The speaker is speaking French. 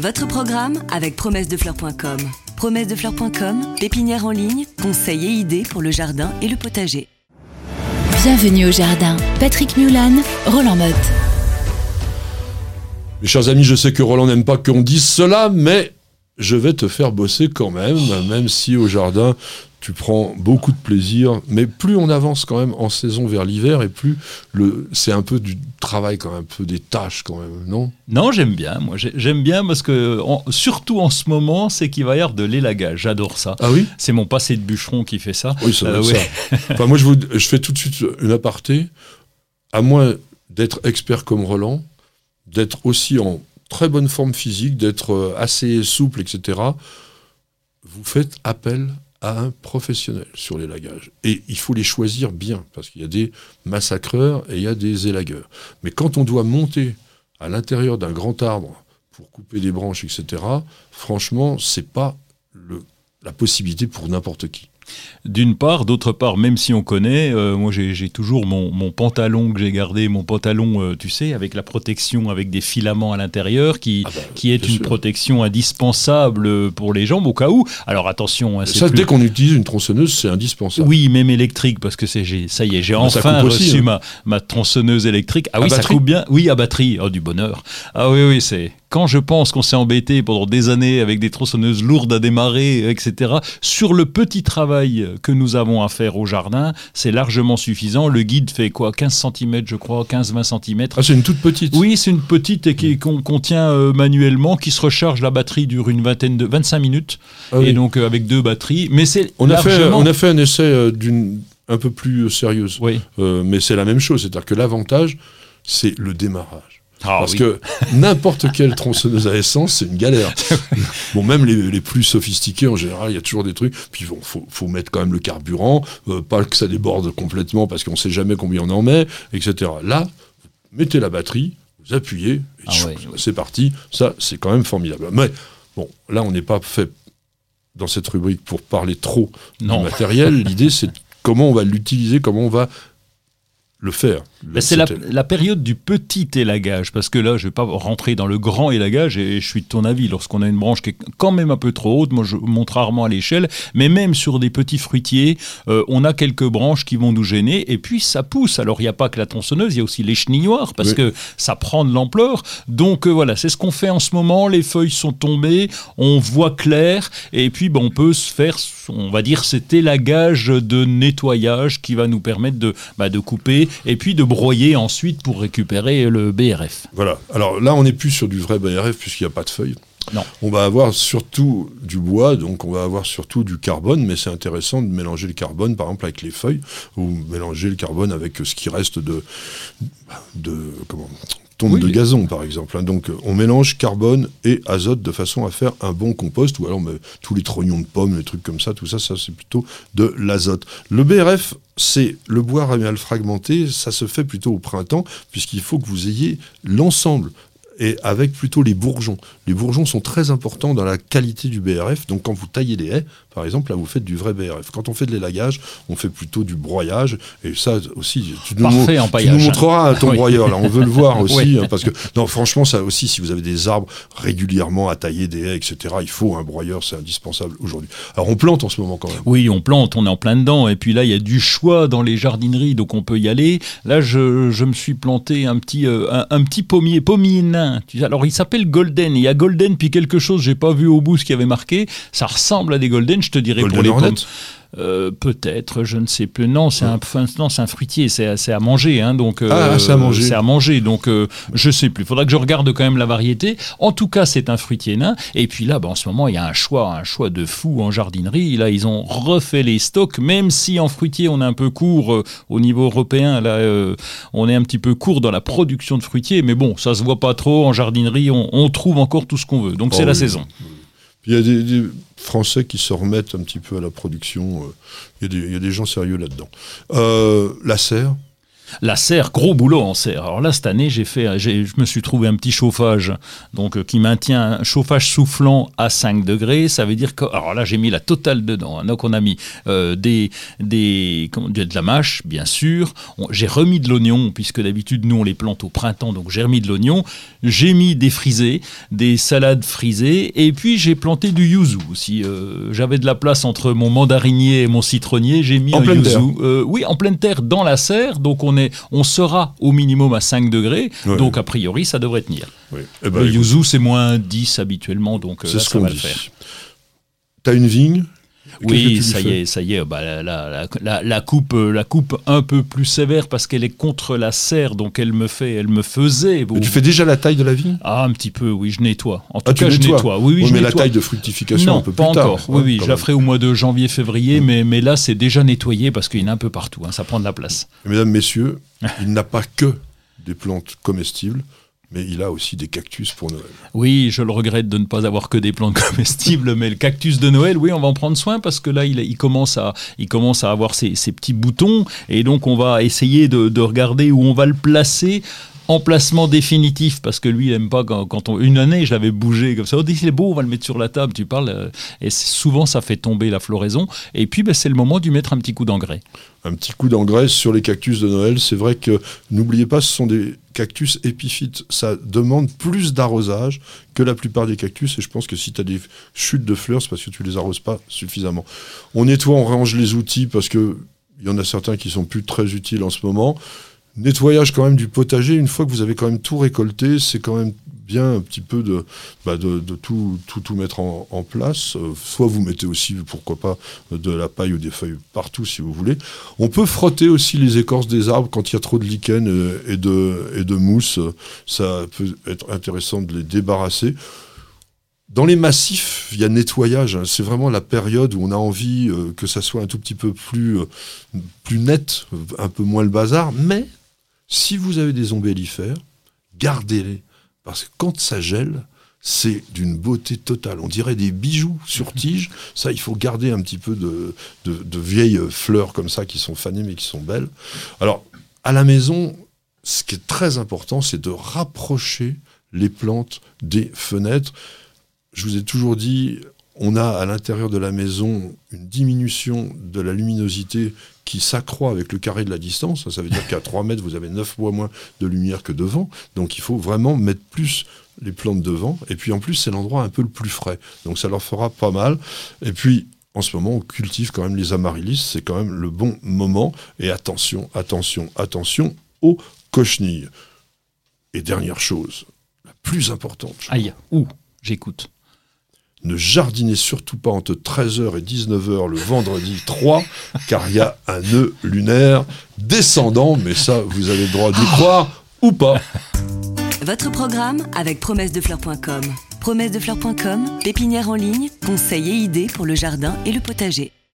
Votre programme avec promessedefleurs.com. Promessedefleurs.com, pépinière en ligne, conseils et idées pour le jardin et le potager. Bienvenue au jardin. Patrick Mulan, Roland Motte. Mes chers amis, je sais que Roland n'aime pas qu'on dise cela, mais je vais te faire bosser quand même, même si au jardin, tu prends beaucoup de plaisir, mais plus on avance quand même en saison vers l'hiver, et plus le, c'est un peu du travail quand même, un peu des tâches quand même, non? Non, j'aime bien, moi j'aime bien parce que, surtout en ce moment, c'est qu'il va y avoir de l'élagage, j'adore ça. Ah oui? C'est mon passé de bûcheron qui fait ça. Oui, ça euh, ça. enfin, moi je, vous, je fais tout de suite une aparté, à moins d'être expert comme Roland, d'être aussi en très bonne forme physique, d'être euh, assez souple, etc., vous faites appel à un professionnel sur l'élagage. Et il faut les choisir bien, parce qu'il y a des massacreurs et il y a des élagueurs. Mais quand on doit monter à l'intérieur d'un grand arbre pour couper des branches, etc., franchement, c'est pas la possibilité pour n'importe qui. D'une part, d'autre part, même si on connaît, euh, moi j'ai toujours mon, pantalon que j'ai gardé, mon pantalon, euh, tu sais, avec la protection, avec des filaments à l'intérieur, qui, ah bah, qui est une protection indispensable pour les jambes au cas où. Alors attention. Hein, ça, dès qu'on utilise une tronçonneuse, c'est indispensable. Oui, même électrique, parce que ça y est, j'ai ah, enfin reçu hein. ma, ma tronçonneuse électrique. Ah oui, ça coupe bien. Oui, à batterie. Oh, du bonheur. Ah oui, oui, c'est quand je pense qu'on s'est embêté pendant des années avec des tronçonneuses lourdes à démarrer, etc., sur le petit travail que nous avons à faire au jardin, c'est largement suffisant. Le guide fait quoi? 15 cm, je crois, 15-20 cm. Ah, c'est une toute petite Oui, c'est une petite et qu'on contient euh, manuellement, qui se recharge. La batterie dure une vingtaine de 25 minutes, ah et donc euh, avec deux batteries. Mais c'est on, a fait, on a fait un essai euh, d'une un peu plus sérieuse. Oui. mais c'est la même chose, c'est-à-dire que l'avantage, c'est le démarrage. Ah Parce que n'importe quelle tronçonneuse à essence, c'est une galère. bon, même les, plus sophistiqués, en général, il y a toujours des trucs. Puis il faut, mettre quand même le carburant, euh, pas que ça déborde complètement parce qu'on ne sait jamais combien on en met, etc. Là, mettez la batterie, vous appuyez, et ah c'est parti. Ça, c'est quand même formidable. Mais bon, là, on n'est pas fait dans cette rubrique pour parler trop non. du matériel. L'idée, c'est comment on va l'utiliser, comment on va le faire. C'est la, période du petit élagage, parce que là, je ne vais pas rentrer dans le grand élagage, et je suis de ton avis, lorsqu'on a une branche qui est quand même un peu trop haute, moi je monte rarement à l'échelle, mais même sur des petits fruitiers, euh, on a quelques branches qui vont nous gêner, et puis ça pousse. Alors il n'y a pas que la tronçonneuse, il y a aussi les chenilloirs, parce que ça prend de l'ampleur. Donc euh, voilà, c'est ce qu'on fait en ce moment, les feuilles sont tombées, on voit clair, et puis ben, on peut se faire, on va dire, cet élagage de nettoyage qui va nous permettre de, bah, de couper et puis de broyer ensuite pour récupérer le BRF. Voilà. Alors là, on n'est plus sur du vrai BRF puisqu'il n'y a pas de feuilles. Non. On va avoir surtout du bois, donc on va avoir surtout du carbone, mais c'est intéressant de mélanger le carbone, par exemple, avec les feuilles, ou mélanger le carbone avec ce qui reste de, de comment, tombe de gazon, par exemple. Hein. Donc, on mélange carbone et azote de façon à faire un bon compost, ou alors tous les trognons de pommes, les trucs comme ça, tout ça, ça c'est plutôt de l'azote. Le BRF, c'est le bois ramial fragmenté, ça se fait plutôt au printemps, puisqu'il faut que vous ayez l'ensemble et avec plutôt les bourgeons. Les bourgeons sont très importants dans la qualité du BRF. Donc quand vous taillez des haies, par exemple, là vous faites du vrai BRF. Quand on fait de l'élagage, on fait plutôt du broyage. Et ça aussi, tu nous, en tu nous montreras ton broyeur. Là, on veut le voir aussi, hein, parce que non, franchement, ça aussi, si vous avez des arbres régulièrement à tailler des haies, etc., il faut un broyeur, c'est indispensable aujourd'hui. Alors on plante en ce moment quand même. Oui, on plante, on est en plein dedans. Et puis là, il y a du choix dans les jardineries, donc on peut y aller. Là, je, je me suis planté un petit, euh, un, petit pommier, pommier nain alors il s'appelle Golden. Il y a Golden puis quelque chose, j'ai pas vu au bout ce qui avait marqué. Ça ressemble à des Golden, je te dirais pour les pommes. Euh, peut-être, je ne sais plus. Non, c'est un, non, un fruitier, c'est à manger, hein, donc euh, ah, c'est à manger. C'est à manger, donc euh, je sais plus. Il faudra que je regarde quand même la variété. En tout cas, c'est un fruitier nain. Et puis là, ben, en ce moment, il y a un choix, un choix de fou en jardinerie. Là, ils ont refait les stocks, même si en fruitier on est un peu court au niveau européen. Là, on est un petit peu court dans la production de fruitiers, mais bon, ça se voit pas trop en jardinerie. On, trouve encore tout ce qu'on veut. Donc c'est la saison. Il y a des, Français qui se remettent un petit peu à la production. Euh, il y, a des gens sérieux là-dedans. Euh, la serre La serre, gros boulot en serre. Alors là, cette année, j'ai fait, j'ai- je me suis trouvé un petit chauffage, donc euh, qui maintient un chauffage soufflant à 5 degrés. Ça veut dire que, alors là, j'ai mis la totale dedans. hein. Donc on a mis euh, des, des, comment de la mâche, bien sûr. J'ai remis de l'oignon, puisque d'habitude nous on les plante au printemps, donc j'ai remis de l'oignon. J'ai mis des frisés, des salades frisées, et puis j'ai planté du yuzu aussi. Euh, J'avais de la place entre mon mandarinier et mon citronnier. J'ai mis En un pleine yuzu. terre. Euh, oui, en pleine terre, dans la serre. Donc on, est, on sera au minimum à 5 degrés. Ouais. Donc a priori, ça devrait tenir. Oui. Eh ben, le yuzu, c'est moins 10 habituellement. Donc euh, c'est là, ce ça qu'on va le faire. T'as une vigne? Oui, ça y est, ça y est. Bah, la, la- la- la- la coupe, euh, la coupe un peu plus sévère parce qu'elle est contre la serre, donc elle me fait, elle me faisait. Tu fais déjà la taille de la vigne? Ah, un petit peu, oui, je nettoie. En tout Ah, tu cas, je nettoies nettoie. Oui, oui, Oui, je mais la nettoie. taille de fructification non, un peu pas plus tard. encore. Oui, Ouais, oui, je la ferai au mois de janvier, février, mais, mais là, c'est déjà nettoyé parce qu'il y en a un peu partout. hein, ça prend de la place. Mesdames, messieurs, il n'a pas que des plantes comestibles, mais il a aussi des cactus pour Noël. Oui, je le regrette de ne pas avoir que des plantes comestibles, mais le cactus de Noël, oui, on va en prendre soin parce que là, il, commence, à, il commence à avoir ses, ses petits boutons et donc on va essayer de, de regarder où on va le placer. Emplacement définitif parce que lui il aime pas quand, on une année je l'avais bougé comme ça on dit c'est beau on va le mettre sur la table tu parles euh, et souvent ça fait tomber la floraison et puis ben, c'est le moment d'y mettre un petit coup d'engrais Un petit coup d'engrais sur les cactus de Noël. C'est vrai que, n'oubliez pas, ce sont des cactus épiphytes. Ça demande plus d'arrosage que la plupart des cactus. Et je pense que si tu as des chutes de fleurs, c'est parce que tu les arroses pas suffisamment. On nettoie, on range les outils parce que il y en a certains qui sont plus très utiles en ce moment. Nettoyage quand même du potager, une fois que vous avez quand même tout récolté, c'est quand même bien un petit peu de, bah, tout, mettre en, place. Euh, soit vous mettez aussi, pourquoi pas, de la paille ou des feuilles partout si vous voulez. On peut frotter aussi les écorces des arbres quand il y a trop de lichen euh, et de, mousse. Ça peut être intéressant de les débarrasser. Dans les massifs, il y a nettoyage. hein. C'est vraiment la période où on a envie euh, que ça soit un tout petit peu plus, plus net, un peu moins le bazar. Mais si vous avez des ombellifères, gardez-les. Parce que quand ça gèle, c'est d'une beauté totale. On dirait des bijoux sur tige. Ça, il faut garder un petit peu de, de, de vieilles fleurs comme ça qui sont fanées mais qui sont belles. Alors, à la maison, ce qui est très important, c'est de rapprocher les plantes des fenêtres. Je vous ai toujours dit, on a à l'intérieur de la maison une diminution de la luminosité qui s'accroît avec le carré de la distance. Ça veut dire qu'à 3 mètres, vous avez 9 fois moins de lumière que devant. Donc il faut vraiment mettre plus les plantes devant. Et puis en plus, c'est l'endroit un peu le plus frais. Donc ça leur fera pas mal. Et puis, en ce moment, on cultive quand même les amaryllis. C'est quand même le bon moment. Et attention, attention, attention aux cochenilles. Et dernière chose, la plus importante, aïe ouh j'écoute ne jardinez surtout pas entre 13h et 19h le vendredi 3, car il y a un nœud lunaire descendant, mais ça, vous avez le droit d'y croire ou pas. Votre programme avec promessedefleurs.com. Promessedefleurs.com, pépinière en ligne, conseils et idées pour le jardin et le potager.